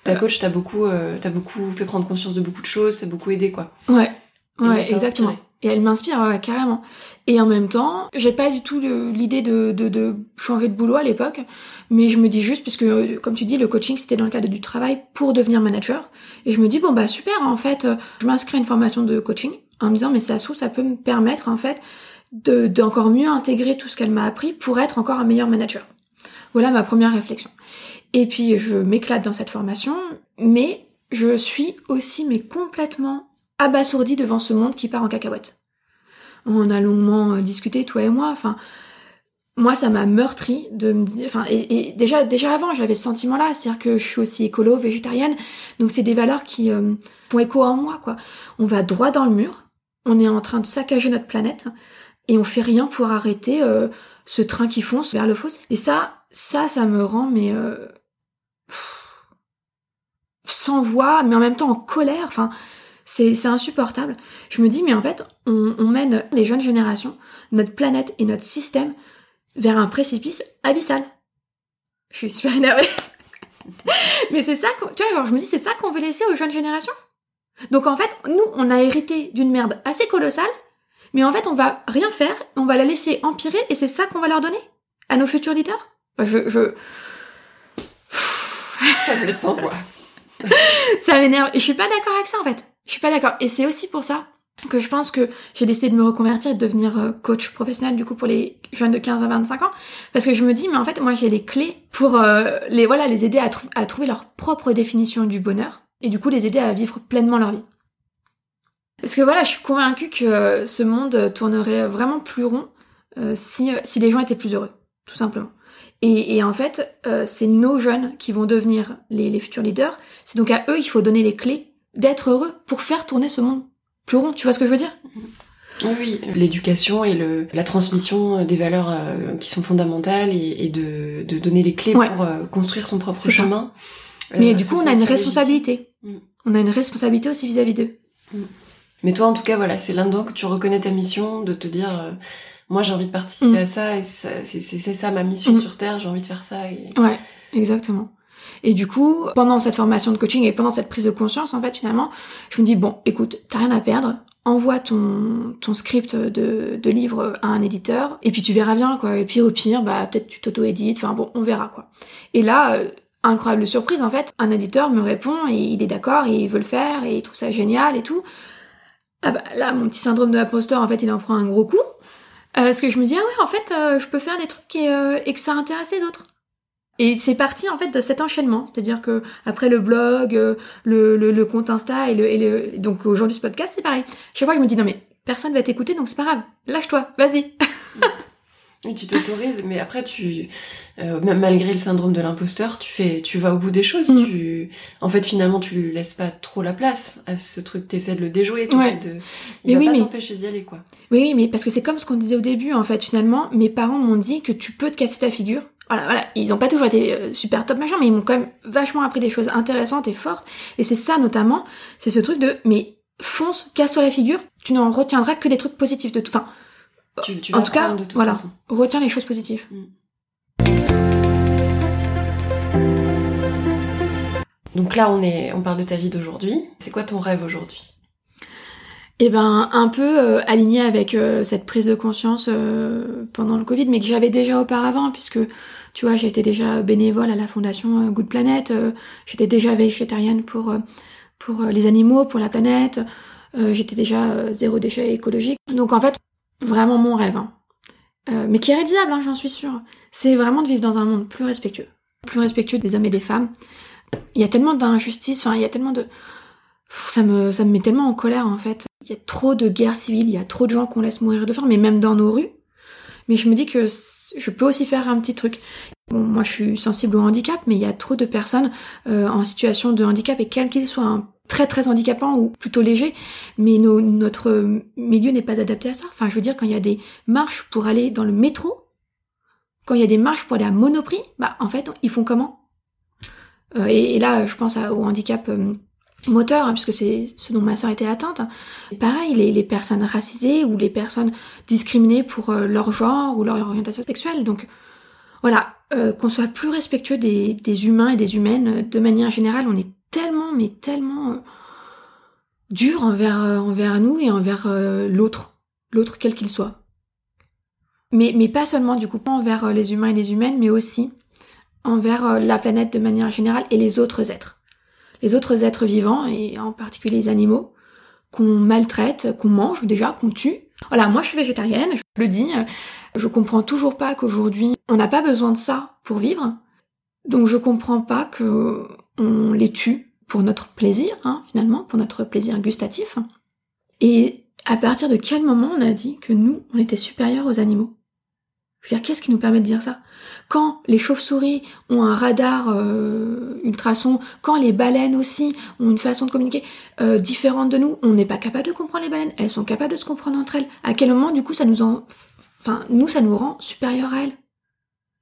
Ta coach t'a beaucoup, euh, t'a beaucoup fait prendre conscience de beaucoup de choses, t'a beaucoup aidé, quoi. Ouais, Et ouais, exactement. Et elle m'inspire, ouais, ouais, carrément. Et en même temps, j'ai pas du tout l'idée de, de, de changer de boulot à l'époque, mais je me dis juste, puisque euh, comme tu dis, le coaching c'était dans le cadre du travail pour devenir manager, et je me dis bon bah super, en fait, euh, je m'inscris à une formation de coaching en me disant mais ça ça peut me permettre en fait de d'encore mieux intégrer tout ce qu'elle m'a appris pour être encore un meilleur manager. Voilà ma première réflexion. Et puis je m'éclate dans cette formation, mais je suis aussi mais complètement abasourdie devant ce monde qui part en cacahuète. On a longuement euh, discuté toi et moi. Enfin, moi ça m'a meurtri de me dire. Enfin, et, et déjà déjà avant j'avais ce sentiment-là, c'est-à-dire que je suis aussi écolo, végétarienne, donc c'est des valeurs qui euh, font écho en moi quoi. On va droit dans le mur, on est en train de saccager notre planète et on fait rien pour arrêter euh, ce train qui fonce vers le fossé. Et ça, ça, ça me rend mais euh, pff, sans voix, mais en même temps en colère. Enfin, c'est insupportable. Je me dis mais en fait, on, on mène les jeunes générations, notre planète et notre système vers un précipice abyssal. Je suis super énervée. [laughs] mais c'est ça, qu'on- tu vois, alors je me dis c'est ça qu'on veut laisser aux jeunes générations? Donc en fait, nous, on a hérité d'une merde assez colossale, mais en fait, on va rien faire, on va la laisser empirer, et c'est ça qu'on va leur donner à nos futurs leaders? Enfin, je, je, [laughs] Ça me laisse sans voix. ça m'énerve. Et je suis pas d'accord avec ça, en fait. Je suis pas d'accord. Et c'est aussi pour ça que je pense que j'ai décidé de me reconvertir et de devenir euh, coach professionnel du coup pour les jeunes de 15 à 25 ans parce que je me dis mais en fait moi j'ai les clés pour euh, les voilà les aider à, à trouver leur propre définition du bonheur et du coup les aider à vivre pleinement leur vie. Parce que voilà, je suis convaincue que euh, ce monde tournerait vraiment plus rond si, si les gens étaient plus heureux, tout simplement. Et, et en fait, c'est nos jeunes qui vont devenir les, les futurs leaders. C'est donc à eux qu'il faut donner les clés d'être heureux pour faire tourner ce monde plus rond, tu vois ce que je veux dire? Oui, l'éducation et le, la transmission des valeurs euh, qui sont fondamentales et, et de, de, donner les clés pour euh, construire son propre chemin. Mais euh, du coup, on a une responsabilité. Mm. On a une responsabilité aussi vis-à-vis d'eux. Mm. Mais toi, en tout cas, voilà, c'est là-dedans que tu reconnais ta mission, de te dire, moi, j'ai envie de participer mm. à ça, et c'est ça ma mission sur Terre, j'ai envie de faire ça. Et... Ouais, exactement. Et du coup, pendant cette formation de coaching et pendant cette prise de conscience, en fait, finalement, je me dis, bon, écoute, t'as rien à perdre, envoie ton, ton script de, de livre à un éditeur, et puis tu verras bien, quoi. Et puis au pire, bah, peut-être tu t'auto-édites, enfin bon, on verra, quoi. Et là, euh, incroyable surprise, en fait, un éditeur me répond, et il est d'accord, et il veut le faire, et il trouve ça génial, et tout. Ah bah là, mon petit syndrome de l'imposteur, en fait, il en prend un gros coup. Euh, parce que je me dis, ah ouais, en fait, euh, je peux faire des trucs et, et que ça intéresse les autres. Et c'est parti en fait de cet enchaînement, c'est-à-dire que après le blog, euh, le, le, le compte Insta et le, et le donc aujourd'hui ce podcast, c'est pareil. Chaque fois je me dis non mais personne va t'écouter donc c'est pas grave, lâche-toi, vas-y. [laughs] oui, tu t'autorises, mais après tu, euh, malgré le syndrome de l'imposteur, tu fais, tu vas au bout des choses. Mm. Tu, en fait finalement tu laisses pas trop la place à ce truc, t'essaies de le déjouer, tu ouais. de, il mais va oui, pas mais... t'empêcher d'y aller quoi. Oui oui, mais parce que c'est comme ce qu'on disait au début en fait. Finalement, mes parents m'ont dit que tu peux te casser ta figure voilà, voilà, ils ont pas toujours été euh, super top machin, mais ils m'ont quand même vachement appris des choses intéressantes et fortes. Et c'est ça notamment, c'est ce truc de, mais fonce, casse-toi la figure, tu n'en retiendras que des trucs positifs de tout. Enfin, tu, tu en tout cas, de toute voilà, façon. retiens les choses positives. Mm. Donc là, on est, on parle de ta vie d'aujourd'hui. C'est quoi ton rêve aujourd'hui? Eh ben un peu euh, aligné avec euh, cette prise de conscience euh, pendant le Covid, mais que j'avais déjà auparavant, puisque tu vois, j'étais déjà bénévole à la fondation Good Planet, j'étais déjà végétarienne pour pour les animaux, pour la planète, j'étais déjà zéro déchet écologique. Donc en fait, vraiment mon rêve, hein. mais qui est réalisable, hein, j'en suis sûre, c'est vraiment de vivre dans un monde plus respectueux, plus respectueux des hommes et des femmes. Il y a tellement d'injustices, enfin il y a tellement de ça me, ça me met tellement en colère en fait. Il y a trop de guerres civiles, il y a trop de gens qu'on laisse mourir de faim, mais même dans nos rues. Mais je me dis que je peux aussi faire un petit truc. Bon, moi je suis sensible au handicap, mais il y a trop de personnes euh, en situation de handicap, et quel qu'il soit, un très très handicapant ou plutôt léger, mais nos, notre milieu n'est pas adapté à ça. Enfin, je veux dire, quand il y a des marches pour aller dans le métro, quand il y a des marches pour aller à Monoprix, bah en fait, ils font comment? Euh, et, là, je pense au handicap euh, moteur, hein, puisque c'est ce dont ma soeur était atteinte. pareil, les, les, personnes racisées ou les personnes discriminées pour euh, leur genre ou leur orientation sexuelle. Donc voilà, euh, qu'on soit plus respectueux des, des, humains et des humaines euh, de manière générale, on est tellement, mais tellement dur envers, envers nous et envers l'autre, l'autre quel qu'il soit. Mais, mais pas seulement du coup, pas envers les humains et les humaines, mais aussi envers la planète de manière générale et les autres êtres les autres êtres vivants, et en particulier les animaux, qu'on maltraite, qu'on mange déjà, qu'on tue. Voilà, moi je suis végétarienne, je le dis, je comprends toujours pas qu'aujourd'hui on n'a pas besoin de ça pour vivre, donc je comprends pas que on les tue pour notre plaisir, hein, finalement, pour notre plaisir gustatif. Et à partir de quel moment on a dit que nous, on était supérieurs aux animaux? Veux dire, qu'est-ce qui nous permet de dire ça? Quand les chauves-souris ont un radar euh, ultrason, quand les baleines aussi ont une façon de communiquer euh, différente de nous, on n'est pas capable de comprendre les baleines. Elles sont capables de se comprendre entre elles. À quel moment, du coup, ça nous en... Enfin, nous, ça nous rend supérieurs à elles?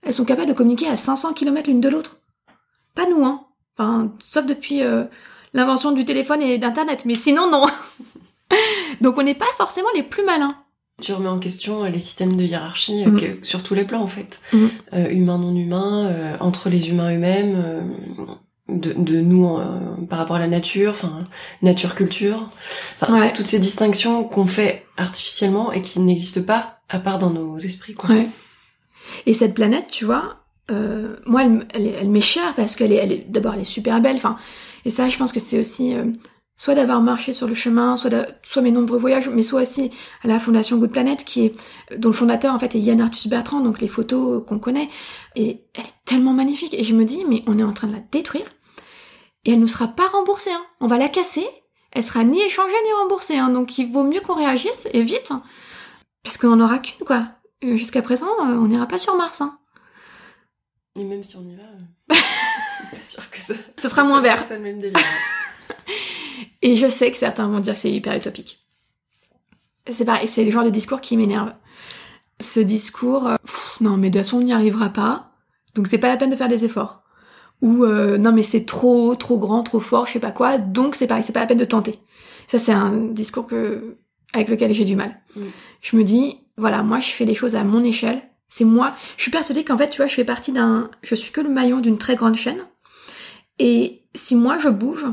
Elles sont capables de communiquer à 500 km l'une de l'autre. Pas nous, hein. Enfin, sauf depuis euh, l'invention du téléphone et d'Internet. Mais sinon, non. [laughs] Donc on n'est pas forcément les plus malins. Tu remets en question euh, les systèmes de hiérarchie euh, mm. sur tous les plans en fait, mm. euh, humain non humain, euh, entre les humains eux-mêmes, de, de, nous par rapport à la nature, enfin nature culture, enfin ouais. toutes ces distinctions qu'on fait artificiellement et qui n'existent pas à part dans nos esprits. Quoi. Ouais. Et cette planète, tu vois, moi elle, elle, elle m'est chère parce qu'elle est, elle est d'abord elle est super belle, enfin et ça je pense que c'est aussi soit d'avoir marché sur le chemin, soit, soit mes nombreux voyages, mais soit aussi à la fondation Good Planet, qui est dont le fondateur en fait est Yann Arthus Bertrand, donc les photos qu'on connaît, et elle est tellement magnifique. Et je me dis, mais on est en train de la détruire, et elle ne sera pas remboursée. Hein. On va la casser, elle sera ni échangée ni remboursée. Hein. Donc il vaut mieux qu'on réagisse et vite, hein. parce qu'on n'en aura qu'une quoi. Euh, jusqu'à présent, euh, on n'ira pas sur Mars. Hein. Et même si on y va, euh, [laughs] pas sûr que ça. Ce sera moins [laughs] vert. Ça même délire. [laughs] Et je sais que certains vont dire que c'est hyper utopique. C'est pareil, c'est le genre de discours qui m'énerve. Ce discours, euh, non mais de toute façon on n'y arrivera pas, donc c'est pas la peine de faire des efforts. Ou euh, non mais c'est trop trop grand, trop fort, je sais pas quoi, donc c'est pareil, c'est pas la peine de tenter. Ça c'est un discours que avec lequel j'ai du mal. Mm. Je me dis, voilà, moi je fais les choses à mon échelle. C'est moi. Je suis persuadée qu'en fait, tu vois, je fais partie d'un, je suis que le maillon d'une très grande chaîne. Et si moi je bouge,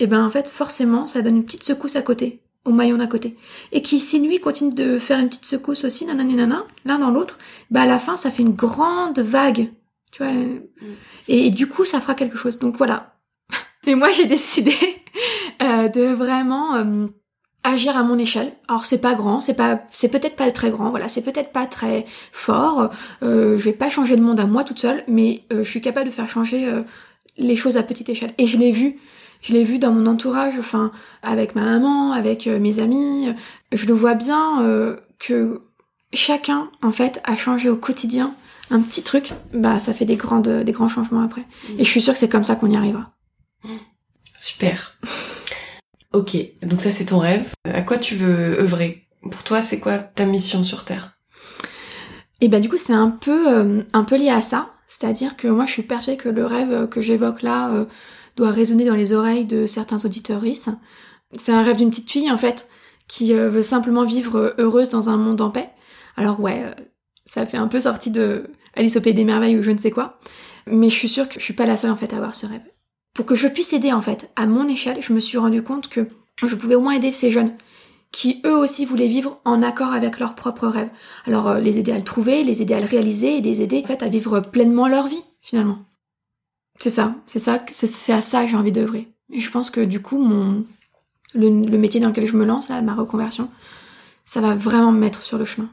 et eh ben en fait forcément ça donne une petite secousse à côté, au maillon d'à côté. Et qui si lui continue de faire une petite secousse aussi, nanana, l'un dans l'autre, bah à la fin ça fait une grande vague, tu vois. Mm. Et, du coup ça fera quelque chose. Donc voilà. [laughs] Et moi j'ai décidé [laughs] euh, de vraiment euh, agir à mon échelle. Alors c'est pas grand, c'est pas, c'est peut-être pas très grand, voilà, c'est peut-être pas très fort. Euh, je vais pas changer le monde à moi toute seule, mais euh, je suis capable de faire changer les choses à petite échelle. Et je l'ai vu je l'ai vu dans mon entourage, enfin avec ma maman, avec euh, mes amis. Je le vois bien euh, que chacun en fait a changé au quotidien un petit truc. Bah ça fait des grandes, des grands changements après. Mm. Et je suis sûre que c'est comme ça qu'on y arrivera. Super. [laughs] ok, donc ça c'est ton rêve. À quoi tu veux œuvrer? Pour toi, c'est quoi ta mission sur Terre? Et bah du coup c'est un peu, euh, un peu lié à ça. C'est-à-dire que moi je suis persuadée que le rêve que j'évoque là doit résonner dans les oreilles de certains auditeurs. C'est un rêve d'une petite fille, en fait, qui euh, veut simplement vivre euh, heureuse dans un monde en paix. Alors ouais, euh, ça fait un peu sortie de Alice au Pays des Merveilles ou je ne sais quoi. Mais je suis sûre que je suis pas la seule, en fait, à avoir ce rêve. Pour que je puisse aider, en fait, à mon échelle, je me suis rendu compte que je pouvais au moins aider ces jeunes qui eux aussi voulaient vivre en accord avec leurs propres rêves. Alors les aider à le trouver, les aider à le réaliser et les aider en fait à vivre pleinement leur vie finalement. C'est ça, c'est ça, c'est à ça que j'ai envie d'œuvrer. Et je pense que du coup, mon le, métier dans lequel je me lance, là, ma reconversion, ça va vraiment me mettre sur le chemin.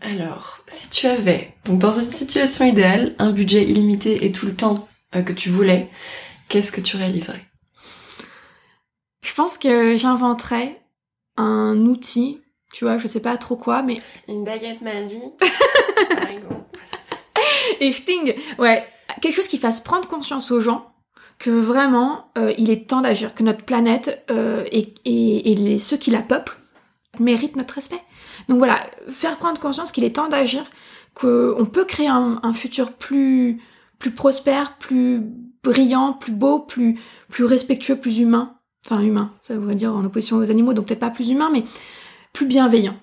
Alors, si tu avais, donc dans une situation idéale, un budget illimité et tout le temps euh, que tu voulais, qu'est-ce que tu réaliserais? Je pense que j'inventerais un outil, tu vois, je sais pas trop quoi, mais... Une baguette magique, [laughs] Et Sting, ouais, quelque chose qui fasse prendre conscience aux gens que vraiment euh, il est temps d'agir, que notre planète euh, et, et, les, ceux qui la peuplent méritent notre respect. Donc voilà, faire prendre conscience qu'il est temps d'agir, qu'on peut créer un, un, futur plus plus prospère, plus brillant, plus beau, plus plus respectueux, plus humain. Enfin humain, ça voudrait dire en opposition aux animaux, donc peut-être pas plus humain, mais plus bienveillant.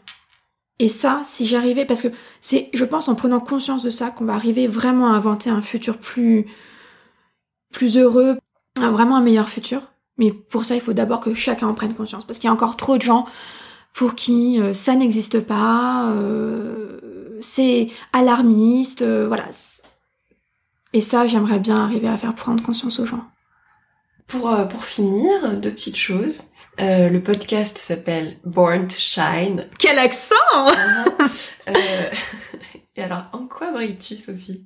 Et ça, si j'arrivais, parce que c'est, je pense, en prenant conscience de ça, qu'on va arriver vraiment à inventer un futur plus, plus heureux, vraiment un meilleur futur. Mais pour ça, il faut d'abord que chacun en prenne conscience, parce qu'il y a encore trop de gens pour qui euh, ça n'existe pas, euh, c'est alarmiste, euh, voilà. Et ça, j'aimerais bien arriver à faire prendre conscience aux gens. Pour, pour finir, deux petites choses. Euh, le podcast s'appelle Born to Shine. Quel accent [laughs] euh, [laughs] Et alors, en quoi brilles-tu, Sophie?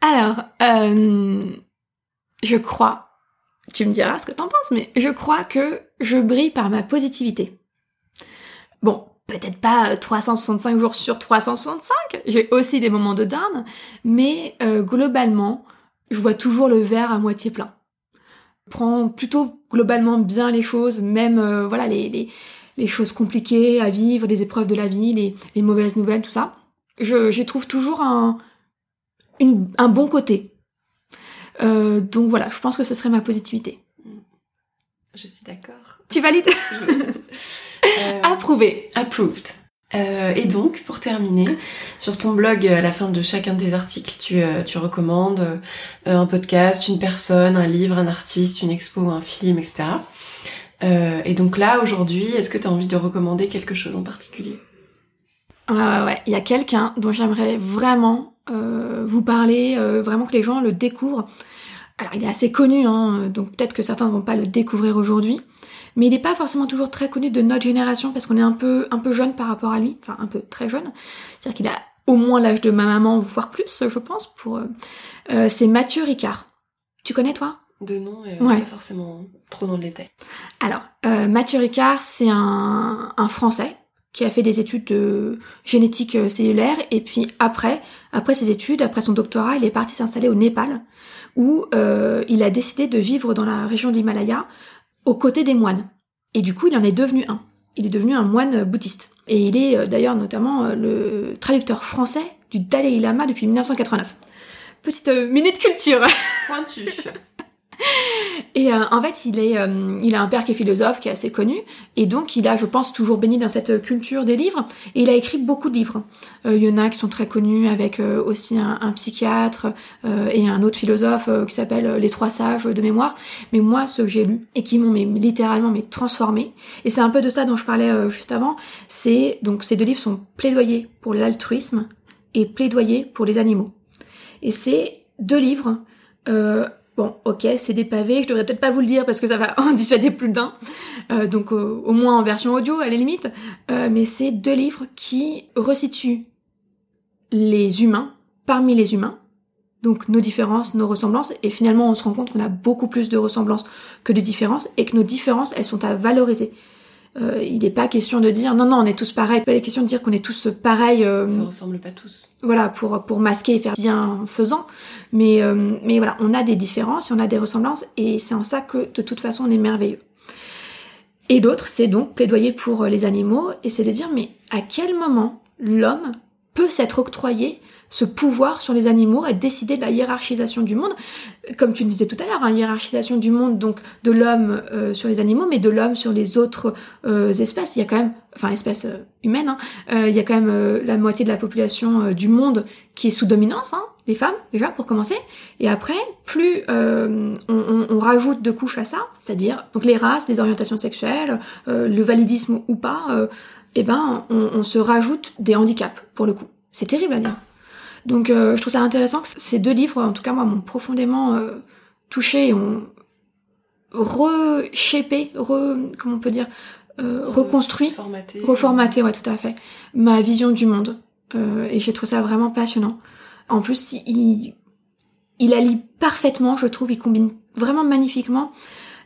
Alors, euh, je crois, tu me diras ce que t'en penses, mais je crois que je brille par ma positivité. Bon, peut-être pas 365 jours sur 365, j'ai aussi des moments de down, mais globalement, je vois toujours le verre à moitié plein prend plutôt globalement bien les choses, même euh, voilà les, les, les, choses compliquées à vivre, les épreuves de la vie, les, les mauvaises nouvelles, tout ça. Je j'y trouve toujours un une, un bon côté. Euh, donc voilà, je pense que ce serait ma positivité. Je suis d'accord. Tu valides? [laughs] Euh, [laughs] Approuvé. Approved. Euh, et donc, pour terminer, sur ton blog, à la fin de chacun des articles, tu, euh, recommandes euh, un podcast, une personne, un livre, un artiste, une expo, un film, etc. et donc là, aujourd'hui, est-ce que tu as envie de recommander quelque chose en particulier? Ouais, ouais, ouais. Il y a quelqu'un dont j'aimerais vraiment vous parler, vraiment que les gens le découvrent. Alors il est assez connu, hein, donc peut-être que certains ne vont pas le découvrir aujourd'hui, mais il n'est pas forcément toujours très connu de notre génération parce qu'on est un peu un peu jeune par rapport à lui, enfin un peu très jeune. C'est-à-dire qu'il a au moins l'âge de ma maman, voire plus, je pense. Pour euh, c'est Mathieu Ricard. Tu connais toi? De nom, et pas forcément trop dans le détail. Alors euh, Mathieu Ricard, c'est un, un Français qui a fait des études de génétique euh, cellulaire et puis après, après ses études, après son doctorat, il est parti s'installer au Népal où euh, il a décidé de vivre dans la région de l'Himalaya aux côtés des moines. Et du coup, il en est devenu un. Il est devenu un moine bouddhiste. Et il est euh, d'ailleurs notamment euh, le traducteur français du Dalai Lama depuis 1989. Petite minute culture. Pointu. Et euh, en fait, il est, euh, il a un père qui est philosophe, qui est assez connu, et donc il a, je pense, toujours béni dans cette culture des livres. Et il a écrit beaucoup de livres. Euh, il y en a qui sont très connus, avec aussi un, un psychiatre et un autre philosophe qui s'appelle Les Trois Sages de mémoire. Mais moi, ceux que j'ai lus et qui m'ont littéralement mais transformé, et c'est un peu de ça dont je parlais juste avant. C'est donc ces deux livres sont plaidoyer pour l'altruisme et plaidoyer pour les animaux. Et c'est deux livres. Euh, Bon, ok, c'est des pavés, je devrais peut-être pas vous le dire parce que ça va [laughs] en dissuader plus d'un, euh, donc au moins en version audio à la limite, euh, mais c'est deux livres qui resituent les humains parmi les humains, donc nos différences, nos ressemblances, et finalement on se rend compte qu'on a beaucoup plus de ressemblances que de différences, et que nos différences, elles sont à valoriser. Euh, il n'est pas question de dire non non on est tous pareils. Il n'est pas question de dire qu'on est tous pareils. Euh, se ressemble pas tous. Voilà pour pour masquer et faire bien faisant. Mais euh, mais voilà on a des différences, on a des ressemblances et c'est en ça que de toute façon on est merveilleux. Et d'autres c'est donc plaidoyer pour les animaux et c'est de dire mais à quel moment l'homme peut s'être octroyé ce pouvoir sur les animaux et décider de la hiérarchisation du monde, comme tu le disais tout à l'heure, hein, hiérarchisation du monde donc de l'homme euh, sur les animaux, mais de l'homme sur les autres euh, espèces. Il y a quand même, enfin espèces euh, humaines, hein, il y a quand même la moitié de la population du monde qui est sous dominance, hein, les femmes déjà pour commencer, et après plus on, rajoute de couches à ça, c'est-à-dire donc les races, les orientations sexuelles, le validisme ou pas, eh ben on, on se rajoute des handicaps pour le coup. C'est terrible à dire. Donc euh, je trouve ça intéressant que ces deux livres, en tout cas moi, m'ont profondément euh, touché et ont reshapé, re, comment on peut dire, euh, reconstruit, reformaté, reformaté, ouais, tout à fait, ma vision du monde. et j'ai trouvé ça vraiment passionnant. En plus, il, il allie parfaitement, je trouve, il combine vraiment magnifiquement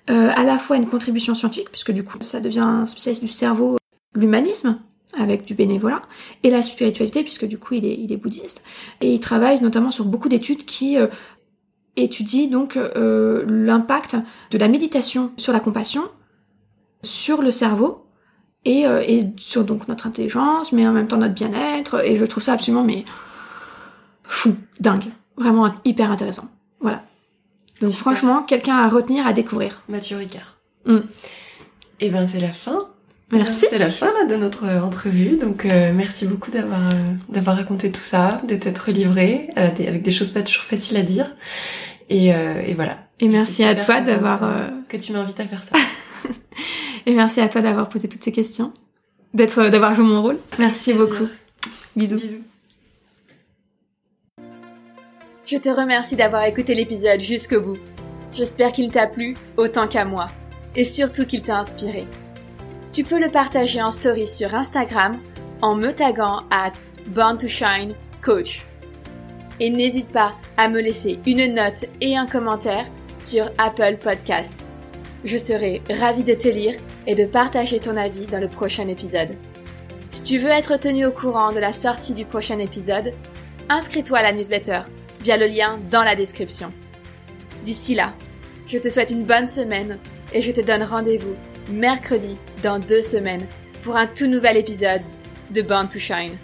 à la fois une contribution scientifique, puisque du coup, ça devient un spécialiste du cerveau, l'humanisme, avec du bénévolat et la spiritualité puisque du coup il est, il est bouddhiste. Et il travaille notamment sur beaucoup d'études qui euh, étudient donc euh, l'impact de la méditation sur la compassion sur le cerveau et, euh, et sur donc notre intelligence mais en même temps notre bien-être. Et je trouve ça absolument mais fou dingue. Vraiment hyper intéressant. Voilà. Donc franchement quelqu'un à retenir à découvrir. Mathieu Ricard. Mm. et eh ben c'est la fin Merci. C'est la fin de notre euh, entrevue, donc euh, merci beaucoup d'avoir euh, d'avoir raconté tout ça, de t'être livré avec des choses pas toujours faciles à dire. Et, et voilà. Et merci à toi d'avoir que tu m'invites à faire ça. [laughs] et merci à toi d'avoir posé toutes ces questions, d'être d'avoir joué mon rôle. Merci beaucoup. Bisous. Bisous. Je te remercie d'avoir écouté l'épisode jusqu'au bout. J'espère qu'il t'a plu autant qu'à moi, et surtout qu'il t'a inspiré tu peux le partager en story sur Instagram en me taguant at Born to Shine Coach. Et n'hésite pas à me laisser une note et un commentaire sur Apple Podcast. Je serai ravie de te lire et de partager ton avis dans le prochain épisode. Si tu veux être tenu au courant de la sortie du prochain épisode, inscris-toi à la newsletter via le lien dans la description. D'ici là, je te souhaite une bonne semaine et je te donne rendez-vous mercredi dans deux semaines pour un tout nouvel épisode de Born to Shine.